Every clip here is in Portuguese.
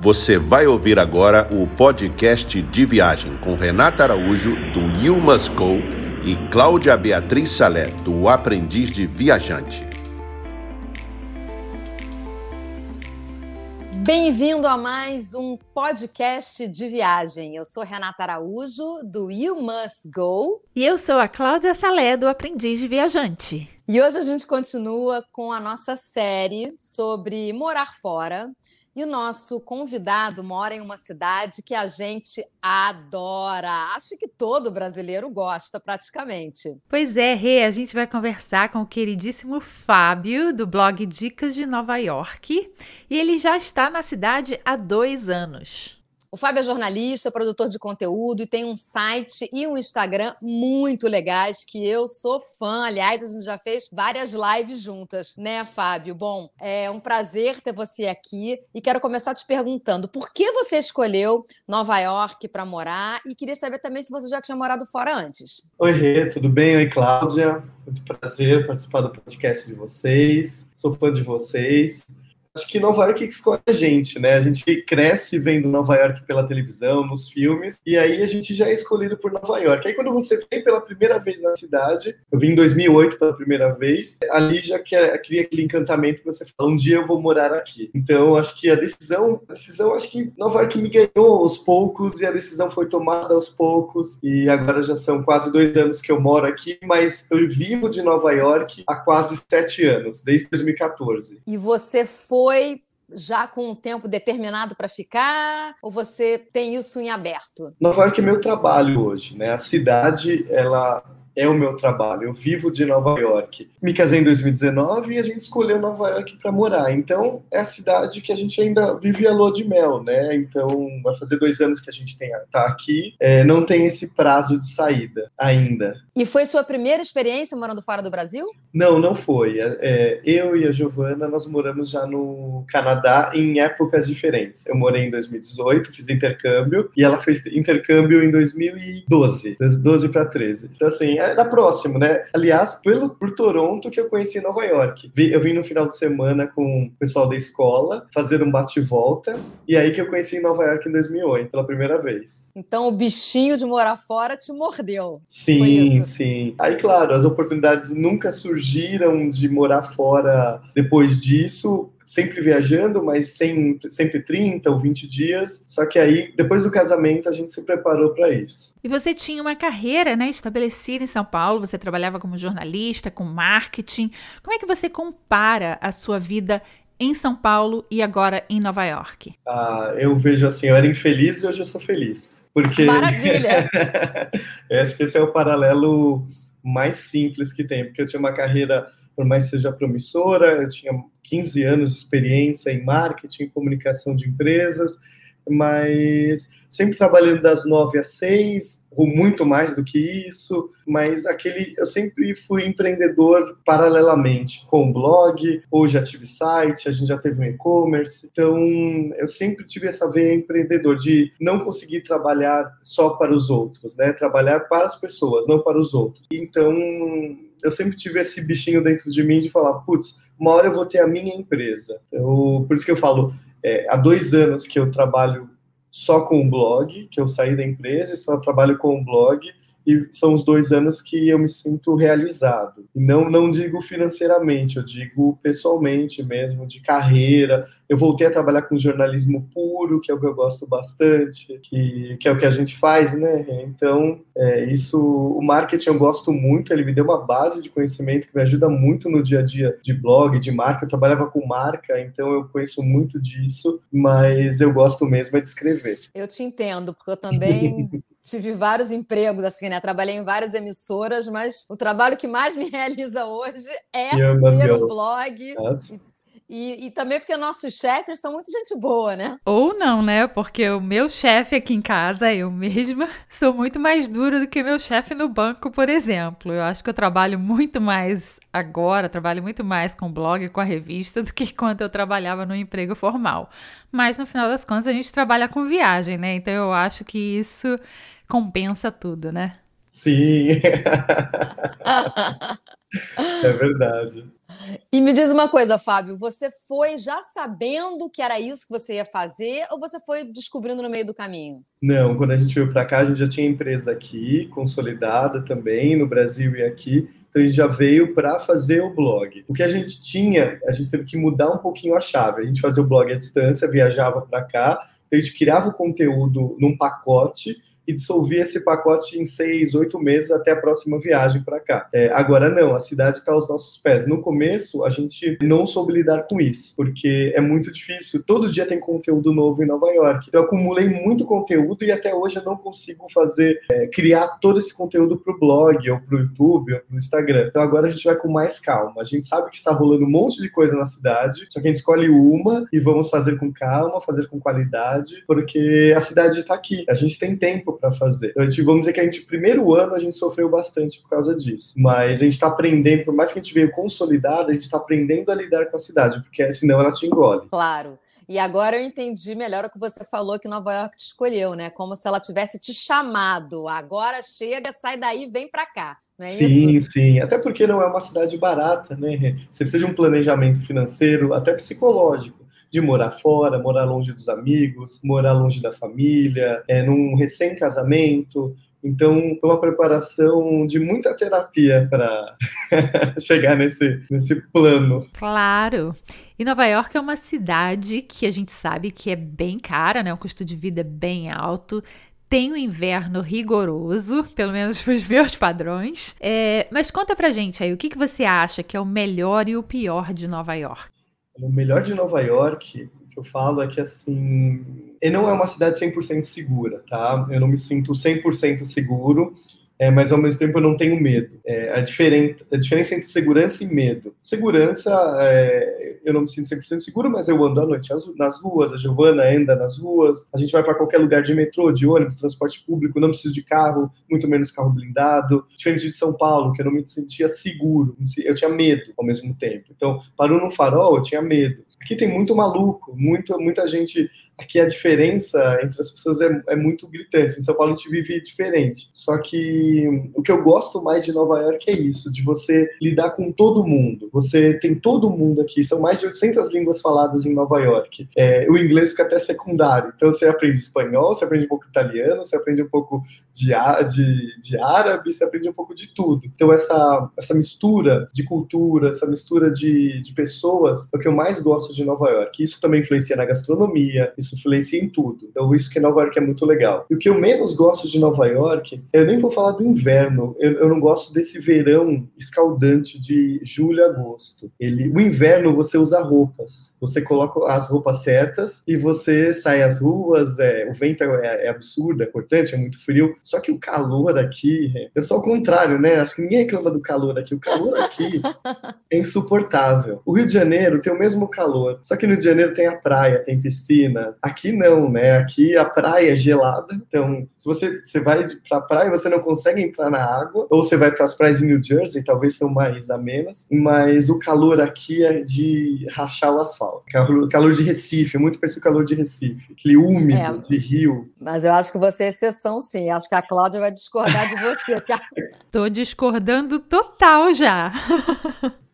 Você vai ouvir agora o podcast de viagem com Renata Araújo, do You Must Go, e Cláudia Beatriz Salé, do Aprendiz de Viajante. Bem-vindo a mais um podcast de viagem. Eu sou Renata Araújo, do You Must Go. E eu sou a Cláudia Salé, do Aprendiz de Viajante. E hoje a gente continua com a nossa série sobre morar fora. E o nosso convidado mora em uma cidade que a gente adora. Acho que todo brasileiro gosta, praticamente. Pois é, Rê, a gente vai conversar com o queridíssimo Fábio, do blog Dicas de Nova York. E ele já está na cidade há dois anos. O Fábio é jornalista, produtor de conteúdo e tem um site e um Instagram muito legais que eu sou fã. Aliás, a gente já fez várias lives juntas, né, Fábio? Bom, é um prazer ter você aqui e quero começar te perguntando por que você escolheu Nova York para morar e queria saber também se você já tinha morado fora antes. Oi, Rê, tudo bem? Oi, Cláudia. Muito prazer participar do podcast de vocês. Sou fã de vocês acho que Nova York escolhe a gente, né? A gente cresce vendo Nova York pela televisão, nos filmes, e aí a gente já é escolhido por Nova York. Aí quando você vem pela primeira vez na cidade, eu vim em 2008 pela primeira vez, ali já cria aquele encantamento que você fala, um dia eu vou morar aqui. Então, acho que a decisão, a decisão, acho que Nova York me ganhou aos poucos, e a decisão foi tomada aos poucos, e agora já são quase dois anos que eu moro aqui, mas eu vivo de Nova York há quase sete anos, desde 2014. E você foi foi já com um tempo determinado para ficar ou você tem isso em aberto? Nova York é meu trabalho hoje, né? A cidade ela é o meu trabalho. Eu vivo de Nova York. Me casei em 2019 e a gente escolheu Nova York para morar. Então, é a cidade que a gente ainda vive a lua de mel, né? Então, vai fazer dois anos que a gente tem, tá aqui. É, não tem esse prazo de saída ainda. E foi sua primeira experiência morando fora do Brasil? Não, não foi. É, é eu e a Giovana, nós moramos já no Canadá em épocas diferentes. Eu morei em 2018, fiz intercâmbio, e ela fez intercâmbio em 2012, 12 para 13. Então, assim, é era próximo, né? Aliás, pelo, por Toronto que eu conheci Nova York. Eu vim no final de semana com o pessoal da escola fazer um bate-volta e aí que eu conheci Nova York em 2008 pela primeira vez. Então o bichinho de morar fora te mordeu. Sim, sim. Aí, claro, as oportunidades nunca surgiram de morar fora depois disso sempre viajando, mas sem, sempre 30 ou 20 dias. Só que aí, depois do casamento, a gente se preparou para isso. E você tinha uma carreira né, estabelecida em São Paulo, você trabalhava como jornalista, com marketing. Como é que você compara a sua vida em São Paulo e agora em Nova York? Ah, eu vejo assim, eu era infeliz e hoje eu sou feliz. Porque... Maravilha! acho que esse é o paralelo mais simples que tem, porque eu tinha uma carreira, por mais que seja promissora, eu tinha 15 anos de experiência em marketing comunicação de empresas, mas sempre trabalhando das nove às seis, ou muito mais do que isso, mas aquele eu sempre fui empreendedor paralelamente com blog, hoje já tive site, a gente já teve um e-commerce, então eu sempre tive essa veia empreendedor de não conseguir trabalhar só para os outros, né? Trabalhar para as pessoas, não para os outros. Então eu sempre tive esse bichinho dentro de mim de falar, putz, uma hora eu vou ter a minha empresa. Eu, por isso que eu falo, é, há dois anos que eu trabalho só com o blog, que eu saí da empresa, só trabalho com o blog, e são os dois anos que eu me sinto realizado. E não, não digo financeiramente, eu digo pessoalmente mesmo, de carreira. Eu voltei a trabalhar com jornalismo puro, que é o que eu gosto bastante, que, que é o que a gente faz, né? Então, é, isso, o marketing eu gosto muito, ele me deu uma base de conhecimento que me ajuda muito no dia a dia de blog, de marca. Eu trabalhava com marca, então eu conheço muito disso, mas eu gosto mesmo é de escrever. Eu te entendo, porque eu também tive vários empregos, assim, né? Trabalhei em várias emissoras, mas o trabalho que mais me realiza hoje é ter um blog. E, e, também porque nossos chefes são muito gente boa, né? Ou não, né? Porque o meu chefe aqui em casa, eu mesma, sou muito mais dura do que meu chefe no banco, por exemplo. Eu acho que eu trabalho muito mais agora, trabalho muito mais com o blog e com a revista do que quando eu trabalhava no emprego formal. Mas no final das contas, a gente trabalha com viagem, né? Então eu acho que isso compensa tudo, né? Sim. é verdade. E me diz uma coisa, Fábio, você foi já sabendo que era isso que você ia fazer ou você foi descobrindo no meio do caminho? Não, quando a gente veio para cá, a gente já tinha empresa aqui, consolidada também, no Brasil e aqui. Então a gente já veio para fazer o blog. O que a gente tinha, a gente teve que mudar um pouquinho a chave. A gente fazia o blog à distância, viajava para cá, a gente criava o conteúdo num pacote e dissolvia esse pacote em seis, oito meses até a próxima viagem para cá. É, agora não, a cidade está aos nossos pés. No começo, a gente não soube lidar com isso, porque é muito difícil. Todo dia tem conteúdo novo em Nova York. Então, eu acumulei muito conteúdo e até hoje eu não consigo fazer, é, criar todo esse conteúdo para o blog, ou para o YouTube, ou para o Instagram. Então, agora a gente vai com mais calma. A gente sabe que está rolando um monte de coisa na cidade, só que a gente escolhe uma e vamos fazer com calma, fazer com qualidade, porque a cidade está aqui. A gente tem tempo para fazer. Então, gente, vamos dizer que a gente, primeiro ano, a gente sofreu bastante por causa disso. Mas a gente está aprendendo, por mais que a gente veio consolidado, a gente está aprendendo a lidar com a cidade, porque senão ela te engole. Claro. E agora eu entendi melhor o que você falou que Nova York te escolheu, né? Como se ela tivesse te chamado. Agora chega, sai daí, vem para cá. É sim, isso? sim. Até porque não é uma cidade barata, né? Você precisa de um planejamento financeiro, até psicológico de morar fora, morar longe dos amigos, morar longe da família, é, num recém-casamento. Então, foi uma preparação de muita terapia para chegar nesse, nesse plano. Claro. E Nova York é uma cidade que a gente sabe que é bem cara, né? O custo de vida é bem alto tem o um inverno rigoroso, pelo menos para os meus padrões. É, mas conta pra gente aí, o que, que você acha que é o melhor e o pior de Nova York? O melhor de Nova York, que eu falo, é que assim, não é uma cidade 100% segura, tá? Eu não me sinto 100% seguro, é, mas ao mesmo tempo eu não tenho medo. É, a, a diferença entre segurança e medo. Segurança, é, eu não me sinto 100% seguro, mas eu ando à noite nas ruas, a Giovana anda nas ruas, a gente vai para qualquer lugar de metrô, de ônibus, transporte público, não preciso de carro, muito menos carro blindado. Diferente de São Paulo, que eu não me sentia seguro, eu tinha medo ao mesmo tempo. Então, parou no farol, eu tinha medo. Aqui tem muito maluco, muito, muita gente. Aqui a diferença entre as pessoas é, é, muito gritante. Em São Paulo a gente vive diferente. Só que o que eu gosto mais de Nova York é isso, de você lidar com todo mundo. Você tem todo mundo aqui. São mais de 800 línguas faladas em Nova York. É, o inglês fica até secundário. Então você aprende espanhol, você aprende um pouco italiano, você aprende um pouco de, de, de árabe, você aprende um pouco de tudo. Então essa, essa mistura de cultura, essa mistura de, de pessoas, é o que eu mais gosto gosto de Nova York. Isso também influencia na gastronomia, isso influencia em tudo. Então, isso que Nova York é muito legal. E o que eu menos gosto de Nova York, eu nem vou falar do inverno, eu, eu não gosto desse verão escaldante de julho a agosto. Ele, o inverno você usa roupas, você coloca as roupas certas e você sai às ruas, é, o vento é, é absurdo, é cortante, é muito frio. Só que o calor aqui, eu sou ao contrário, né? Acho que ninguém reclama do calor aqui. O calor aqui é insuportável. O Rio de Janeiro tem o mesmo calor calor. Só que no Rio de Janeiro tem a praia, tem piscina. Aqui não, né? Aqui a praia é gelada. Então, se você, você vai pra praia, você não consegue entrar na água. Ou você vai para as praias de New Jersey, talvez são mais amenas. Mas o calor aqui é de rachar o asfalto. Calor, calor de Recife, é muito parecido com o calor de Recife. Aquele úmido, é, de rio. Mas eu acho que você é exceção, sim. Acho que a Cláudia vai discordar de você. Tô discordando total já.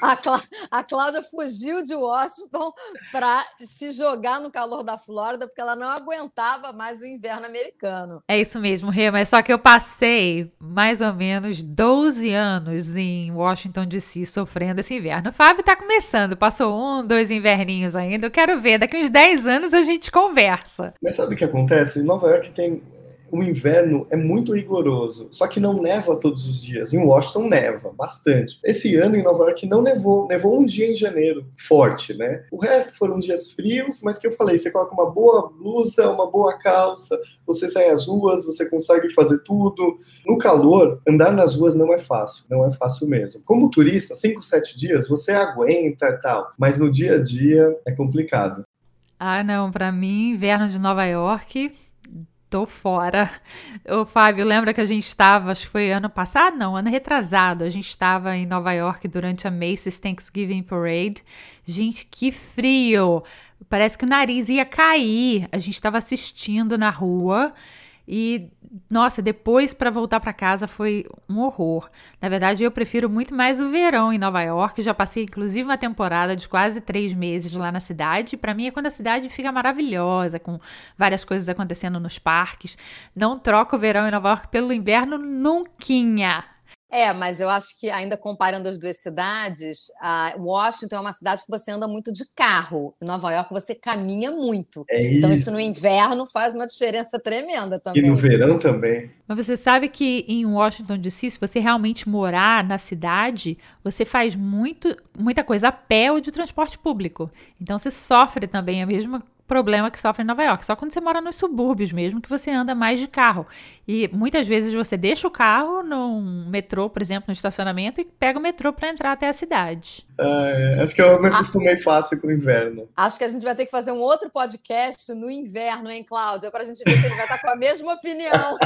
A, Clá a Cláudia fugiu de Washington para se jogar no calor da Flórida, porque ela não aguentava mais o inverno americano. É isso mesmo, Rê, mas só que eu passei mais ou menos 12 anos em Washington DC sofrendo esse inverno. O Fábio tá começando, passou um, dois inverninhos ainda. Eu quero ver, daqui uns 10 anos a gente conversa. Mas sabe o que acontece? Em Nova York tem o inverno é muito rigoroso, só que não neva todos os dias. Em Washington neva bastante. Esse ano em Nova York não nevou, nevou um dia em janeiro, forte, né? O resto foram dias frios, mas que eu falei, você coloca uma boa blusa, uma boa calça, você sai às ruas, você consegue fazer tudo. No calor, andar nas ruas não é fácil, não é fácil mesmo. Como turista, 5, 7 dias você aguenta e tal, mas no dia a dia é complicado. Ah, não, para mim, inverno de Nova York tô fora. Ô, Fábio, lembra que a gente estava, acho que foi ano passado? Não, ano retrasado. A gente estava em Nova York durante a Macy's Thanksgiving Parade. Gente, que frio! Parece que o nariz ia cair. A gente estava assistindo na rua E nossa, depois para voltar para casa foi um horror. Na verdade, eu prefiro muito mais o verão em Nova York. Já passei inclusive uma temporada de quase três meses lá na cidade. Para mim é quando a cidade fica maravilhosa, com várias coisas acontecendo nos parques. Não troco o verão em Nova York pelo inverno nunca. É, mas eu acho que ainda comparando as duas cidades, Washington é uma cidade que você anda muito de carro. Em Nova York você caminha muito. É então isso. isso no inverno faz uma diferença tremenda também. E no verão também. Mas você sabe que em Washington DC, se você realmente morar na cidade, você faz muito, muita coisa a pé ou de transporte público. Então você sofre também a mesma problema que sofre em Nova York. Só quando você mora nos subúrbios mesmo que você anda mais de carro. E muitas vezes você deixa o carro num metrô, por exemplo, no estacionamento e pega o metrô para entrar até a cidade. É, acho que eu me acostumei fácil com o inverno. Acho que a gente vai ter que fazer um outro podcast no inverno, hein, Cláudia? Para a gente ver se ele vai estar com a mesma opinião.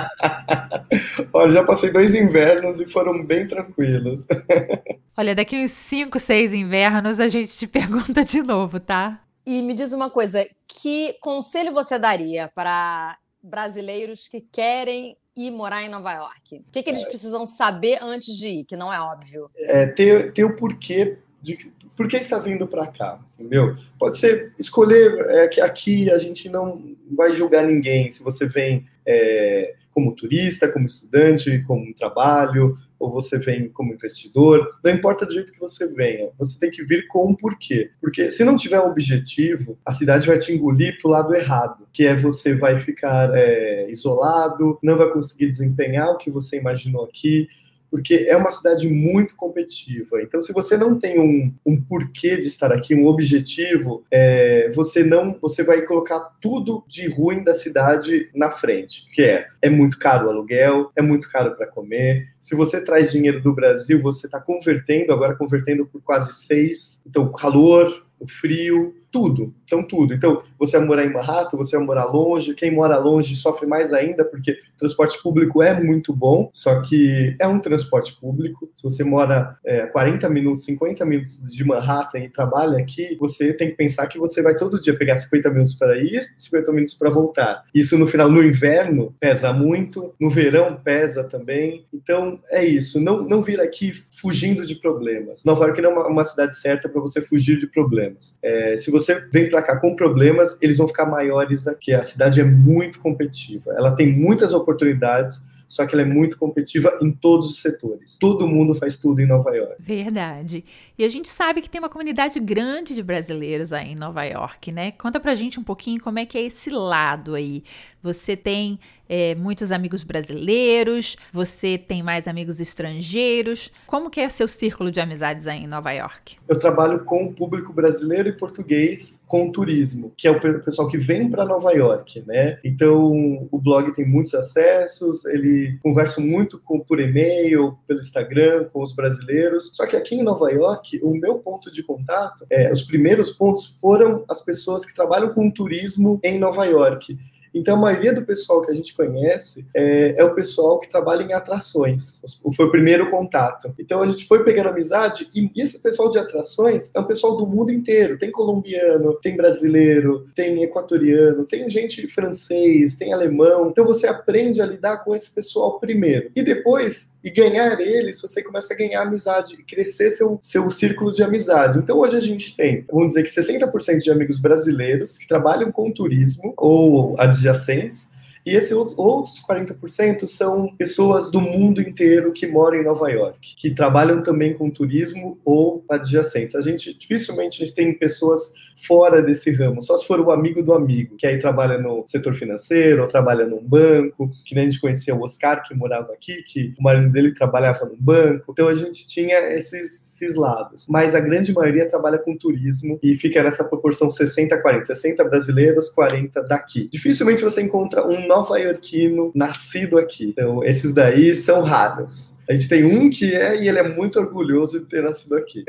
Olha, já passei dois invernos e foram bem tranquilos. Olha, daqui uns 5, 6 invernos a gente te pergunta de novo, tá? E me diz uma coisa, que conselho você daria para brasileiros que querem ir morar em Nova York? O que, que eles precisam saber antes de ir, que não é óbvio? É, ter, ter o porquê de por que está vindo para cá, entendeu? Pode ser escolher é, que aqui a gente não vai julgar ninguém se você vem é, como turista, como estudante, como trabalho, ou você vem como investidor, não importa do jeito que você venha, você tem que vir com um porquê. Porque se não tiver um objetivo, a cidade vai te engolir para o lado errado, que é você vai ficar é, isolado, não vai conseguir desempenhar o que você imaginou aqui, porque é uma cidade muito competitiva. Então, se você não tem um, um porquê de estar aqui, um objetivo, é, você não, você vai colocar tudo de ruim da cidade na frente, que é é muito caro o aluguel, é muito caro para comer. Se você traz dinheiro do Brasil, você está convertendo, agora convertendo por quase seis. Então, calor, o frio, tudo. Então, tudo. Então, você vai morar em Manhattan, você vai morar longe. Quem mora longe sofre mais ainda, porque transporte público é muito bom, só que é um transporte público. Se você mora é, 40 minutos, 50 minutos de Manhattan e trabalha aqui, você tem que pensar que você vai todo dia pegar 50 minutos para ir, 50 minutos para voltar. Isso no final, no inverno, pesa muito, no verão pesa também. Então, é isso. Não, não vir aqui fugindo de problemas. Nova York não é uma, uma cidade certa para você fugir de problemas. É, se você vem para cá com problemas, eles vão ficar maiores aqui. A cidade é muito competitiva. Ela tem muitas oportunidades, só que ela é muito competitiva em todos os setores. Todo mundo faz tudo em Nova York. Verdade. E a gente sabe que tem uma comunidade grande de brasileiros aí em Nova York, né? Conta pra gente um pouquinho como é que é esse lado aí. Você tem é, muitos amigos brasileiros, você tem mais amigos estrangeiros. Como que é seu círculo de amizades aí em Nova York? Eu trabalho com o público brasileiro e português com turismo, que é o pessoal que vem para Nova York, né? Então, o blog tem muitos acessos, ele conversa muito com, por e-mail, pelo Instagram, com os brasileiros. Só que aqui em Nova York, o meu ponto de contato, é, os primeiros pontos foram as pessoas que trabalham com turismo em Nova York. Então, a maioria do pessoal que a gente conhece é, é, o pessoal que trabalha em atrações. Foi o primeiro contato. Então, a gente foi pegando amizade e esse pessoal de atrações é um pessoal do mundo inteiro. Tem colombiano, tem brasileiro, tem equatoriano, tem gente francês, tem alemão. Então, você aprende a lidar com esse pessoal primeiro. E depois, e ganhar eles, você começa a ganhar amizade e crescer seu, seu círculo de amizade. Então, hoje a gente tem, vamos dizer que 60% de amigos brasileiros que trabalham com turismo ou adjacentes, e esses outros 40% são pessoas do mundo inteiro que moram em Nova York, que trabalham também com turismo ou adjacentes. A gente dificilmente a gente tem pessoas fora desse ramo, só se for o amigo do amigo, que aí trabalha no setor financeiro, ou trabalha num banco, que nem a gente conhecia o Oscar, que morava aqui, que o marido dele trabalhava num banco. Então a gente tinha esses, esses lados. Mas a grande maioria trabalha com turismo e fica nessa proporção 60-40. 60 brasileiros, 40 daqui. Dificilmente você encontra um nova-iorquino nascido aqui. Então, esses daí são raros. A gente tem um que é e ele é muito orgulhoso de ter nascido aqui.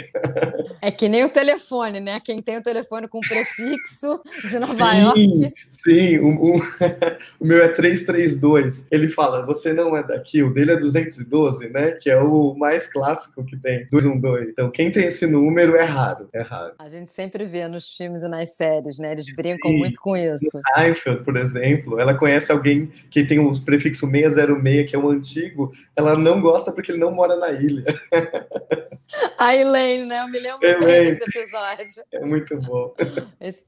É que nem o telefone, né? Quem tem o telefone com prefixo de Nova sim, York. Sim, o, o, o, meu é 332. Ele fala, você não é daqui, o dele é 212, né? Que é o mais clássico que tem, 212. Então, quem tem esse número é raro, é raro. A gente sempre vê nos filmes e nas séries, né? Eles brincam sim. muito com isso. Seinfeld, por exemplo, ela conhece alguém que tem o prefixo 606, que é o antigo, ela não gosta porque ele não mora na ilha. A Elaine, né? Eu me lembro Elaine. bem desse episódio. É muito bom. Esse...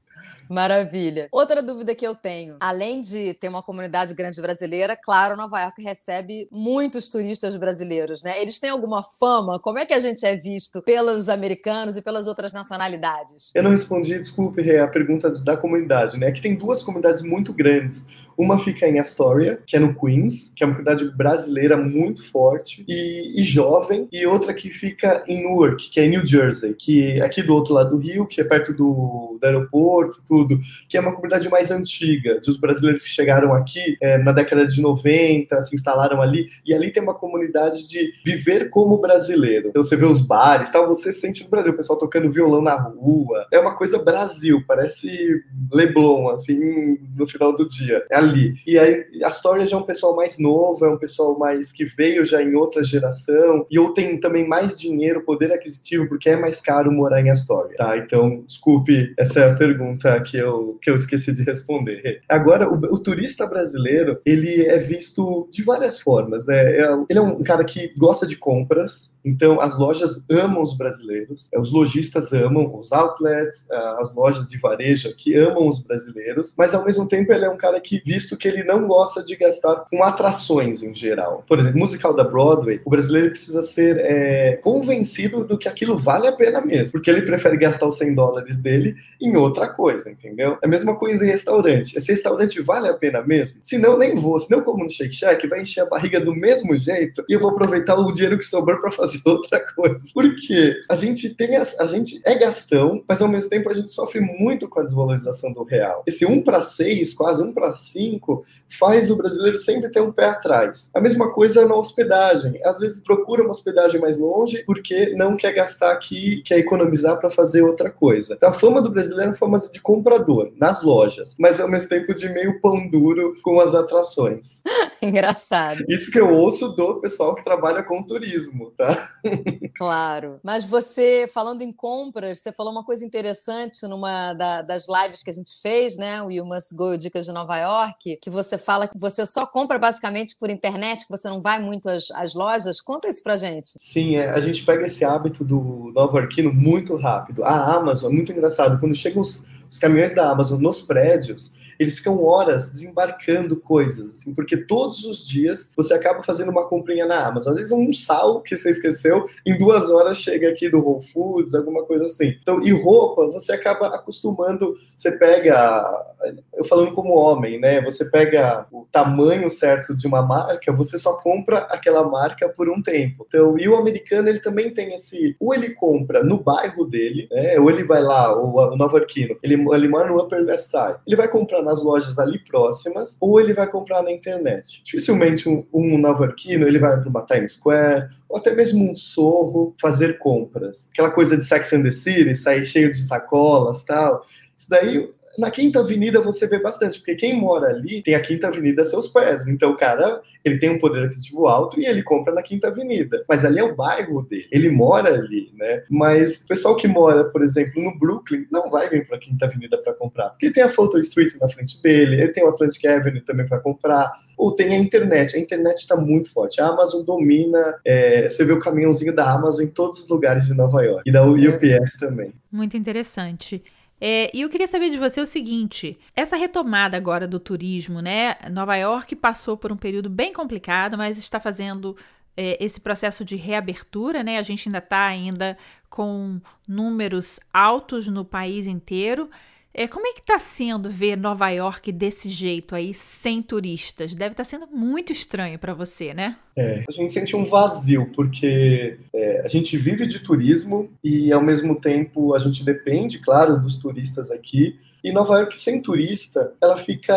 Maravilha. Outra dúvida que eu tenho, além de ter uma comunidade grande brasileira, claro, Nova York recebe muitos turistas brasileiros, né? Eles têm alguma fama? Como é que a gente é visto pelos americanos e pelas outras nacionalidades? Eu não respondi, desculpe, a pergunta da comunidade, né? Que tem duas comunidades muito grandes. Uma fica em Astoria, que é no Queens, que é uma comunidade brasileira muito forte e, e jovem, e outra que fica em Newark, que é em New Jersey, que é aqui do outro lado do rio, que é perto do, do aeroporto, tudo, que é uma comunidade mais antiga, dos brasileiros que chegaram aqui é, na década de 90, se instalaram ali, e ali tem uma comunidade de viver como brasileiro. Então você vê os bares, tal, você sente no Brasil, o pessoal tocando violão na rua. É uma coisa Brasil, parece Leblon, assim, no final do dia. É ali. E aí, a história já é um pessoal mais novo, é um pessoal mais que veio já em outra geração, e ou tem também mais dinheiro, poder aquisitivo, porque é mais caro morar em Astoria, tá? Então, desculpe, essa é a pergunta que eu, que eu esqueci de responder. Agora, o, o turista brasileiro, ele é visto de várias formas, né? É, ele é um cara que gosta de compras, então, as lojas amam os brasileiros, os lojistas amam, os outlets, as lojas de varejo aqui amam os brasileiros, mas ao mesmo tempo ele é um cara que, visto que ele não gosta de gastar com atrações em geral. Por exemplo, musical da Broadway, o brasileiro precisa ser é, convencido do que aquilo vale a pena mesmo, porque ele prefere gastar os 100 dólares dele em outra coisa, entendeu? É a mesma coisa em restaurante. Esse restaurante vale a pena mesmo? Se não, nem vou. Se não, como no Shake Shack, vai encher a barriga do mesmo jeito e eu vou aproveitar o dinheiro que sobrou para fazer outra coisa. Porque a gente tem a, a gente é gastão, mas ao mesmo tempo a gente sofre muito com a desvalorização do real. Esse 1 para 6, quase 1 para 5, faz o brasileiro sempre ter um pé atrás. A mesma coisa na hospedagem. Às vezes procura uma hospedagem mais longe porque não quer gastar aqui, quer economizar para fazer outra coisa. Então a fama do brasileiro é fama de comprador nas lojas, mas ao mesmo tempo de meio pão duro com as atrações. Engraçado. Isso que eu ouço do pessoal que trabalha com turismo, tá? claro. Mas você, falando em compras, você falou uma coisa interessante numa da, das lives que a gente fez, né? O You Must Go Dicas de Nova York, que você fala que você só compra basicamente por internet, que você não vai muito às, às lojas. Conta isso pra gente. Sim, é, a gente pega esse hábito do nova Yorkino muito rápido. A Amazon é muito engraçado. Quando chegam os, os caminhões da Amazon nos prédios, eles ficam horas desembarcando coisas, assim, porque todos os dias você acaba fazendo uma comprinha na Amazon. Às vezes um sal que você esqueceu, em duas horas chega aqui do Whole Foods, alguma coisa assim. Então, e roupa, você acaba acostumando, você pega, eu falando como homem, né? Você pega o tamanho certo de uma marca, você só compra aquela marca por um tempo. Então, e o americano, ele também tem esse, ou ele compra no bairro dele, né? Ou ele vai lá, ou o Nova Yorkino, ele, ele mora no Upper West Side, ele vai comprar nas lojas ali próximas, ou ele vai comprar na internet. Dificilmente um, um nova-iorquino, ele vai para uma Times Square, ou até mesmo um Sorro, fazer compras. Aquela coisa de Sex and the City, sair cheio de sacolas tal. Isso daí na Quinta Avenida você vê bastante, porque quem mora ali tem a Quinta Avenida a seus pés. Então o cara, ele tem um poder aquisitivo alto e ele compra na Quinta Avenida. Mas ali é o bairro dele, ele mora ali, né? Mas o pessoal que mora, por exemplo, no Brooklyn, não vai vir para a Quinta Avenida para comprar, porque tem a Photo Street na frente dele, ele tem o Atlantic Avenue também para comprar, ou tem a internet. A internet está muito forte. A Amazon domina, é, você vê o caminhãozinho da Amazon em todos os lugares de Nova York e da UPS também. Muito interessante. É, e eu queria saber de você o seguinte: essa retomada agora do turismo, né? Nova York passou por um período bem complicado, mas está fazendo é, esse processo de reabertura, né? A gente ainda está ainda com números altos no país inteiro. É, como é que está sendo ver Nova York desse jeito aí, sem turistas? Deve estar tá sendo muito estranho para você, né? É, a gente sente um vazio, porque é, a gente vive de turismo e, ao mesmo tempo, a gente depende, claro, dos turistas aqui, E Nova York sem turista, ela fica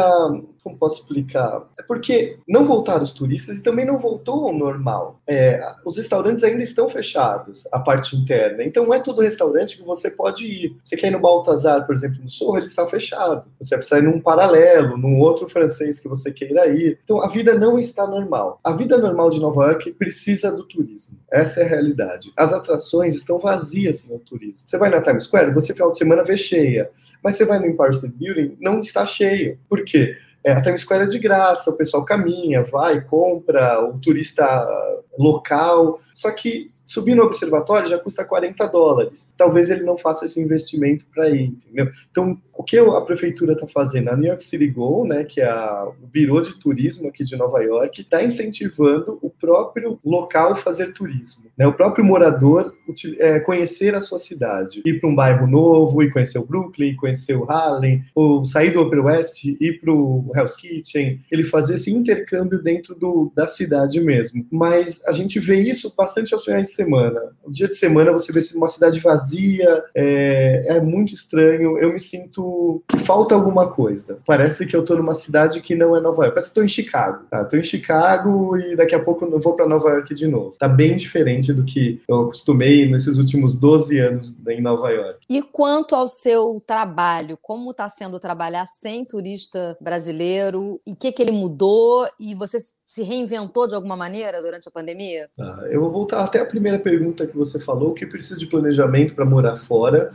como posso explicar? É porque não voltaram os turistas e também não voltou ao normal. É, os restaurantes ainda estão fechados, a parte interna. Então não é todo restaurante que você pode ir. Você quer ir no Baltazar, por exemplo, no Sorro, ele está fechado. Você precisa ir num paralelo, num outro francês que você queira ir. Então a vida não está normal. A vida normal de Nova York precisa do turismo. Essa é a realidade. As atrações estão vazias sem o turismo. Você vai na Times Square, você final de semana vê cheia. Mas você vai no Empire State Building, não está cheio. Por quê? É, a Times Square é de graça, o pessoal caminha, vai, compra, o turista local. Só que subir no observatório já custa 40 dólares. Talvez ele não faça esse investimento para ir, entendeu? Então, o que a prefeitura está fazendo? A New York City Go, né, que é a, o Biro de Turismo aqui de Nova York, está incentivando o próprio local fazer turismo. Né? O próprio morador é, conhecer a sua cidade. Ir para um bairro novo, ir conhecer o Brooklyn, conhecer o Harlem, ou sair do Upper West, ir para o Hell's Kitchen, ele fazer esse intercâmbio dentro do, da cidade mesmo. Mas a gente vê isso bastante de semana. O dia de semana você vê uma cidade vazia, é, é muito estranho. Eu me sinto que falta alguma coisa. Parece que eu estou numa cidade que não é Nova York. Parece que estou em Chicago. Tá? Estou em Chicago e daqui a pouco eu vou para Nova York de novo. Tá bem diferente do que eu acostumei nesses últimos 12 anos em Nova York. E quanto ao seu trabalho, como está sendo trabalhar sem turista brasileiro? E o que, que ele mudou? E você se reinventou de alguma maneira durante a pandemia? Ah, eu vou voltar até a primeira pergunta que você falou, que precisa de planejamento para morar fora.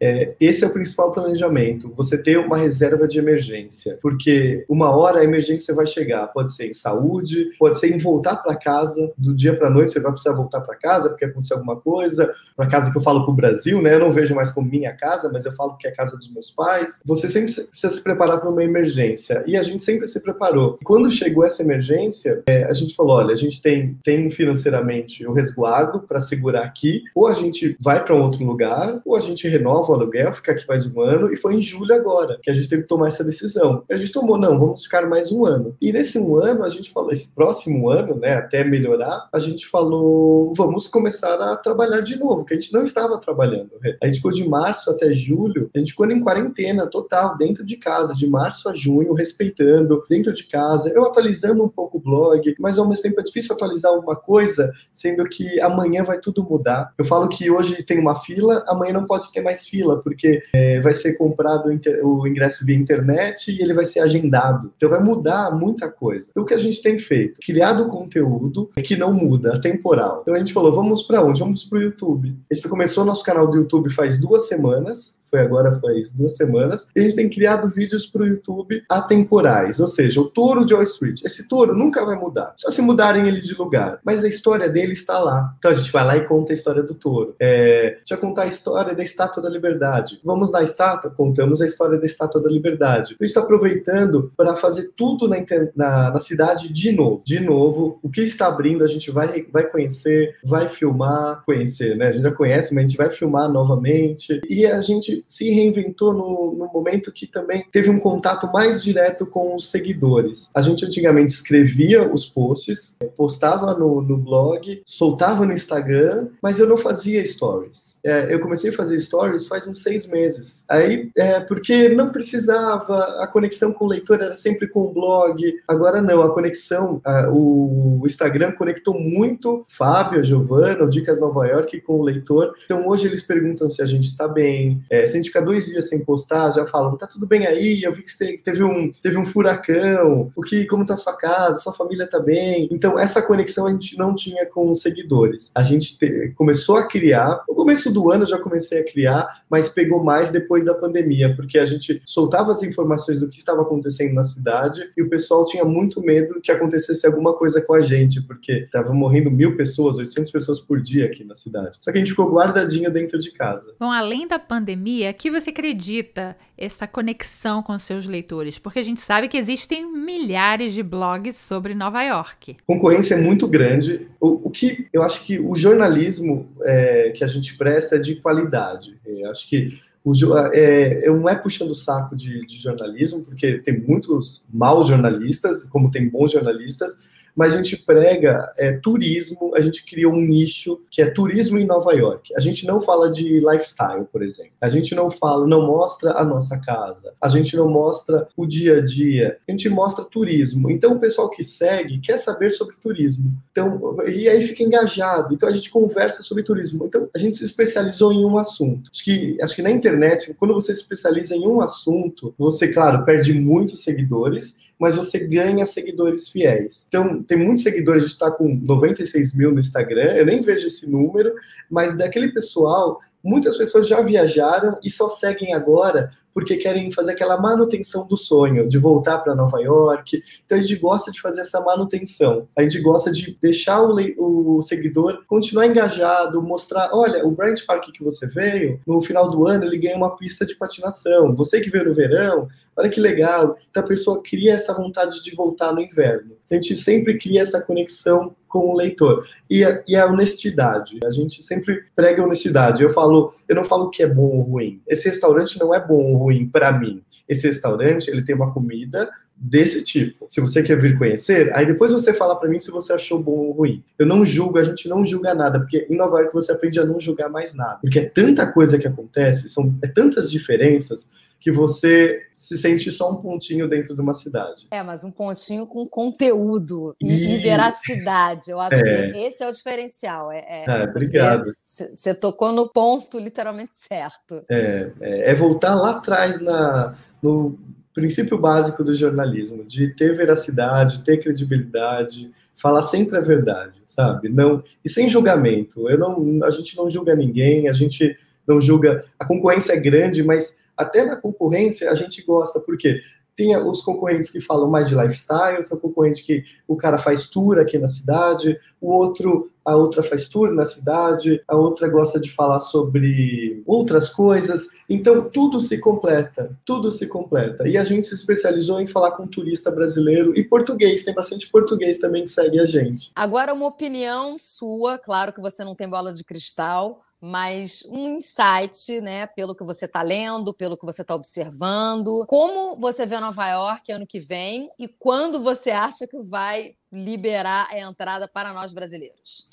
É, esse é o principal planejamento, você ter uma reserva de emergência, porque uma hora a emergência vai chegar, pode ser em saúde, pode ser em voltar para casa, do dia para noite você vai precisar voltar para casa porque aconteceu alguma coisa, para casa que eu falo para o Brasil, né? Eu não vejo mais como minha casa, mas eu falo que é a casa dos meus pais. Você sempre precisa se preparar para uma emergência e a gente sempre se preparou. Quando chegou essa emergência, é, a gente falou: olha, a gente tem, tem financeiramente o resguardo para segurar aqui, ou a gente vai para um outro lugar, ou a gente renova o aluguel, ficar aqui mais um ano, e foi em julho agora que a gente teve que tomar essa decisão. A gente tomou, não, vamos ficar mais um ano. E nesse um ano, a gente falou, esse próximo ano, né, até melhorar, a gente falou, vamos começar a trabalhar de novo, que a gente não estava trabalhando. A gente ficou de março até julho, a gente ficou em quarentena total, dentro de casa, de março a junho, respeitando, dentro de casa, eu atualizando um pouco o blog, mas ao mesmo tempo é difícil atualizar uma coisa, sendo que amanhã vai tudo mudar. Eu falo que hoje tem uma fila, amanhã não pode ter mais fila fila, porque é, vai ser comprado o ingresso via internet e ele vai ser agendado. Então vai mudar muita coisa. Então o que a gente tem feito? Criado conteúdo que não muda, temporal. Então a gente falou, vamos para onde? Vamos para o YouTube. A gente começou nosso canal do YouTube faz duas semanas foi agora faz duas semanas, e a gente tem criado vídeos para o YouTube atemporais, ou seja, o touro de Wall Street. Esse touro nunca vai mudar, só se mudarem ele de lugar, mas a história dele está lá. Então a gente vai lá e conta a história do touro. É, deixa eu contar a história da Estátua da Liberdade. Vamos na estátua? Contamos a história da Estátua da Liberdade. Eu estou aproveitando para fazer tudo na, na, na, cidade de novo. De novo, o que está abrindo a gente vai, vai conhecer, vai filmar, conhecer, né? A gente já conhece, mas a gente vai filmar novamente. E a gente se reinventou no, no momento que também teve um contato mais direto com os seguidores. A gente antigamente escrevia os posts, postava no, no blog, soltava no Instagram, mas eu não fazia stories. É, eu comecei a fazer stories faz uns seis meses. Aí, é, porque não precisava, a conexão com o leitor era sempre com o blog. Agora não, a conexão, a, o Instagram conectou muito Fábio, Giovana, o Dicas Nova York com o leitor. Então hoje eles perguntam se a gente está bem, é, se a gente fica dois dias sem postar, já falam, tá tudo bem aí, eu vi que teve um, teve um furacão, o que, como tá sua casa, sua família tá bem. Então, essa conexão a gente não tinha com os seguidores. A gente te, começou a criar, no começo do ano eu já comecei a criar, mas pegou mais depois da pandemia, porque a gente soltava as informações do que estava acontecendo na cidade e o pessoal tinha muito medo que acontecesse alguma coisa com a gente, porque tava morrendo mil pessoas, 800 pessoas por dia aqui na cidade. Só que a gente ficou guardadinho dentro de casa. Bom, além da pandemia, a que você acredita essa conexão com seus leitores? Porque a gente sabe que existem milhares de blogs sobre Nova York. Concorrência é muito grande. O, o que eu acho que o jornalismo é, que a gente presta é de qualidade. Eu acho que o, é, não é puxando o saco de, de jornalismo, porque tem muitos maus jornalistas, como tem bons jornalistas, mas a gente prega é, turismo, a gente criou um nicho que é turismo em Nova York. A gente não fala de lifestyle, por exemplo. A gente não fala, não mostra a nossa casa. A gente não mostra o dia a dia. A gente mostra turismo. Então o pessoal que segue quer saber sobre turismo. Então, e aí fica engajado. Então a gente conversa sobre turismo. Então a gente se especializou em um assunto. Acho que, acho que na internet, quando você se especializa em um assunto, você, claro, perde muitos seguidores, mas você ganha seguidores fiéis. Então, tem muitos seguidores, a gente está com 96 mil no Instagram, eu nem vejo esse número, mas daquele pessoal Muitas pessoas já viajaram e só seguem agora porque querem fazer aquela manutenção do sonho, de voltar para Nova York. Então a gente gosta de fazer essa manutenção. A gente gosta de deixar o, o seguidor continuar engajado, mostrar, olha, o Branch Park que você veio, no final do ano ele ganha uma pista de patinação. Você que veio no verão, olha que legal. Então a pessoa cria essa vontade de voltar no inverno. Então, a gente sempre cria essa conexão com o leitor. E a, e a, honestidade. A gente sempre prega honestidade. Eu falo, eu não falo que é bom ou ruim. Esse restaurante não é bom ou ruim para mim. Esse restaurante, ele tem uma comida desse tipo. Se você quer vir conhecer, aí depois você fala para mim se você achou bom ou ruim. Eu não julgo, a gente não julga nada, porque em Nova York você aprende a não julgar mais nada. Porque é tanta coisa que acontece, são é tantas diferenças que você se sente só um pontinho dentro de uma cidade. É, mas um pontinho com conteúdo e, e veracidade. Eu acho é. que esse é o diferencial. É, é, ah, obrigado. Você, você, tocou no ponto literalmente certo. É, é, é voltar lá atrás na, no princípio básico do jornalismo, de ter veracidade, ter credibilidade, falar sempre a verdade, sabe? Não e sem julgamento. Eu não, a gente não julga ninguém, a gente não julga. A concorrência é grande, mas até na concorrência a gente gosta, porque tem os concorrentes que falam mais de lifestyle, tem o concorrente que o cara faz tour aqui na cidade, o outro, a outra faz tour na cidade, a outra gosta de falar sobre outras coisas. Então tudo se completa, tudo se completa. E a gente se especializou em falar com turista brasileiro e português, tem bastante português também que segue a gente. Agora uma opinião sua, claro que você não tem bola de cristal, mas um insight, né, pelo que você está lendo, pelo que você está observando. Como você vê Nova York ano que vem e quando você acha que vai liberar a entrada para nós brasileiros?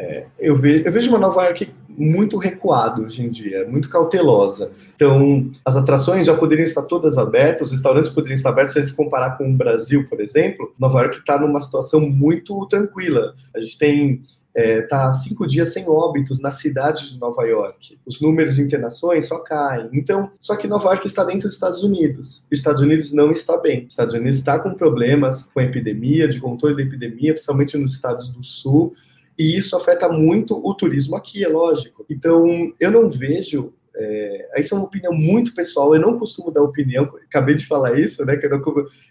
É, eu, vejo, eu vejo uma Nova York muito recuada hoje em dia, muito cautelosa. Então, as atrações já poderiam estar todas abertas, os restaurantes poderiam estar abertos. Se a gente comparar com o Brasil, por exemplo, Nova York está numa situação muito tranquila. A gente tem está é, tá cinco dias sem óbitos na cidade de Nova York. Os números de internações só caem. Então, só que Nova York está dentro dos Estados Unidos. Os Estados Unidos não está bem. Os Estados Unidos está com problemas com a epidemia, de controle da epidemia, principalmente nos estados do sul. E isso afeta muito o turismo aqui, é lógico. Então, eu não vejo é, isso é uma opinião muito pessoal, eu não costumo dar opinião, acabei de falar isso, né? Não,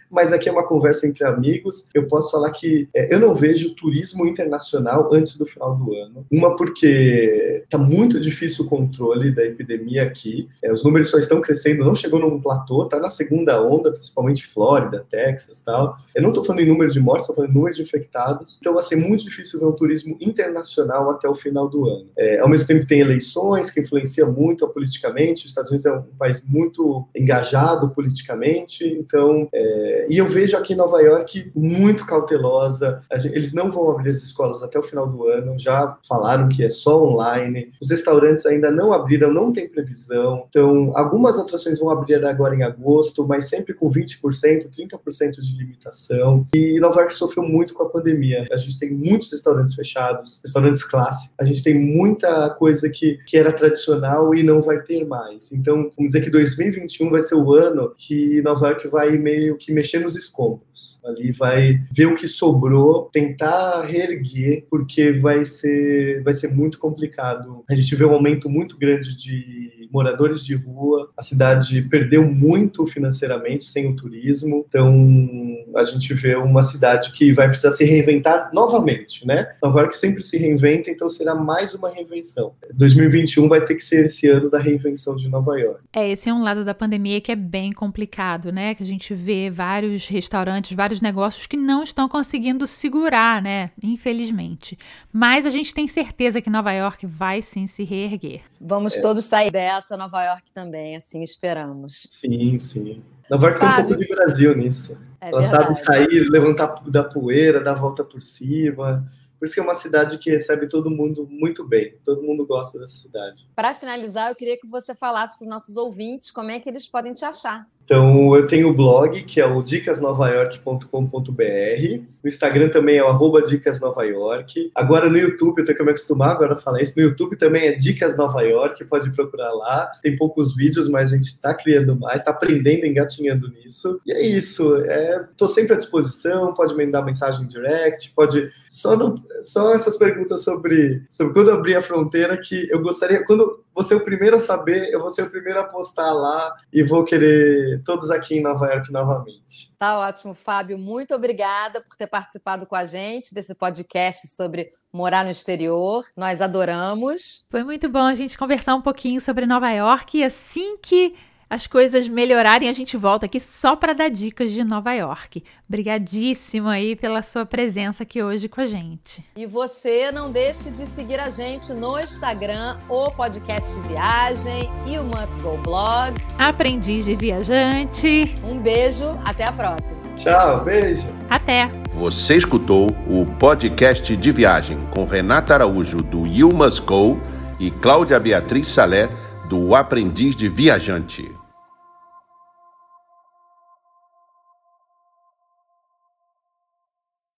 mas aqui é uma conversa entre amigos. Eu posso falar que é, eu não vejo turismo internacional antes do final do ano. Uma, porque está muito difícil o controle da epidemia aqui, é, os números só estão crescendo, não chegou num platô, está na segunda onda, principalmente Flórida, Texas tal. Eu não estou falando em número de mortes, estou falando em número de infectados. Então vai ser muito difícil ver um turismo internacional até o final do ano. É, ao mesmo tempo, tem eleições que influenciam muito politicamente, os Estados Unidos é um país muito engajado politicamente, então, é, e eu vejo aqui em Nova York muito cautelosa, eles não vão abrir as escolas até o final do ano, já falaram que é só online, os restaurantes ainda não abriram, não tem previsão, então, algumas atrações vão abrir agora em agosto, mas sempre com 20%, 30% de limitação, e Nova York sofreu muito com a pandemia, a gente tem muitos restaurantes fechados, restaurantes clássicos, a gente tem muita coisa que, que era tradicional e não vai ter mais. Então, vamos dizer que 2021 vai ser o ano que Nova York vai meio que mexer nos escombros. Ali vai ver o que sobrou, tentar reerguer, porque vai ser, vai ser muito complicado. A gente vê um aumento muito grande de moradores de rua, a cidade perdeu muito financeiramente sem o turismo, então a gente vê uma cidade que vai precisar se reinventar novamente, né? Nova York sempre se reinventa, então será mais uma reinvenção. 2021 vai ter que ser esse ano da da reinvenção de Nova York. É, esse é um lado da pandemia que é bem complicado, né? Que a gente vê vários restaurantes, vários negócios que não estão conseguindo segurar, né? Infelizmente. Mas a gente tem certeza que Nova York vai sim se reerguer. Vamos é. todos sair dessa, Nova York também, assim esperamos. Sim, sim. Nova York tem um pouco de Brasil nisso. É Ela verdade. sabe sair, levantar da poeira, dar a volta por cima. Por isso que é uma cidade que recebe todo mundo muito bem. Todo mundo gosta dessa cidade. Para finalizar, eu queria que você falasse para os nossos ouvintes como é que eles podem te achar. Então, eu tenho o blog, que é o dicasnovayork.com.br. O Instagram também é o arroba Dicas Nova York. Agora no YouTube, eu tenho que me acostumar agora a falar isso. No YouTube também é Dicas Nova York, pode procurar lá. Tem poucos vídeos, mas a gente está criando mais, está aprendendo, engatinhando nisso. E é isso. Estou é, sempre à disposição, pode me dar mensagem direct, pode. Só, não, só essas perguntas sobre, sobre quando abrir a fronteira que eu gostaria. Quando você é o primeiro a saber, eu vou ser o primeiro a postar lá e vou querer todos aqui em Nova York novamente. Tá ótimo, Fábio. Muito obrigada por ter participado com a gente desse podcast sobre morar no exterior. Nós adoramos. Foi muito bom a gente conversar um pouquinho sobre Nova York e assim que as coisas melhorarem, a gente volta aqui só para dar dicas de Nova York. Obrigadíssimo aí pela sua presença aqui hoje com a gente. E você não deixe de seguir a gente no Instagram, o podcast de viagem e o Must Go Blog. Aprendiz de viajante. Um beijo, até a próxima. Tchau, beijo. Até. Você escutou o podcast de viagem com Renata Araújo do You Must Go e Cláudia Beatriz Salé do Aprendiz de Viajante.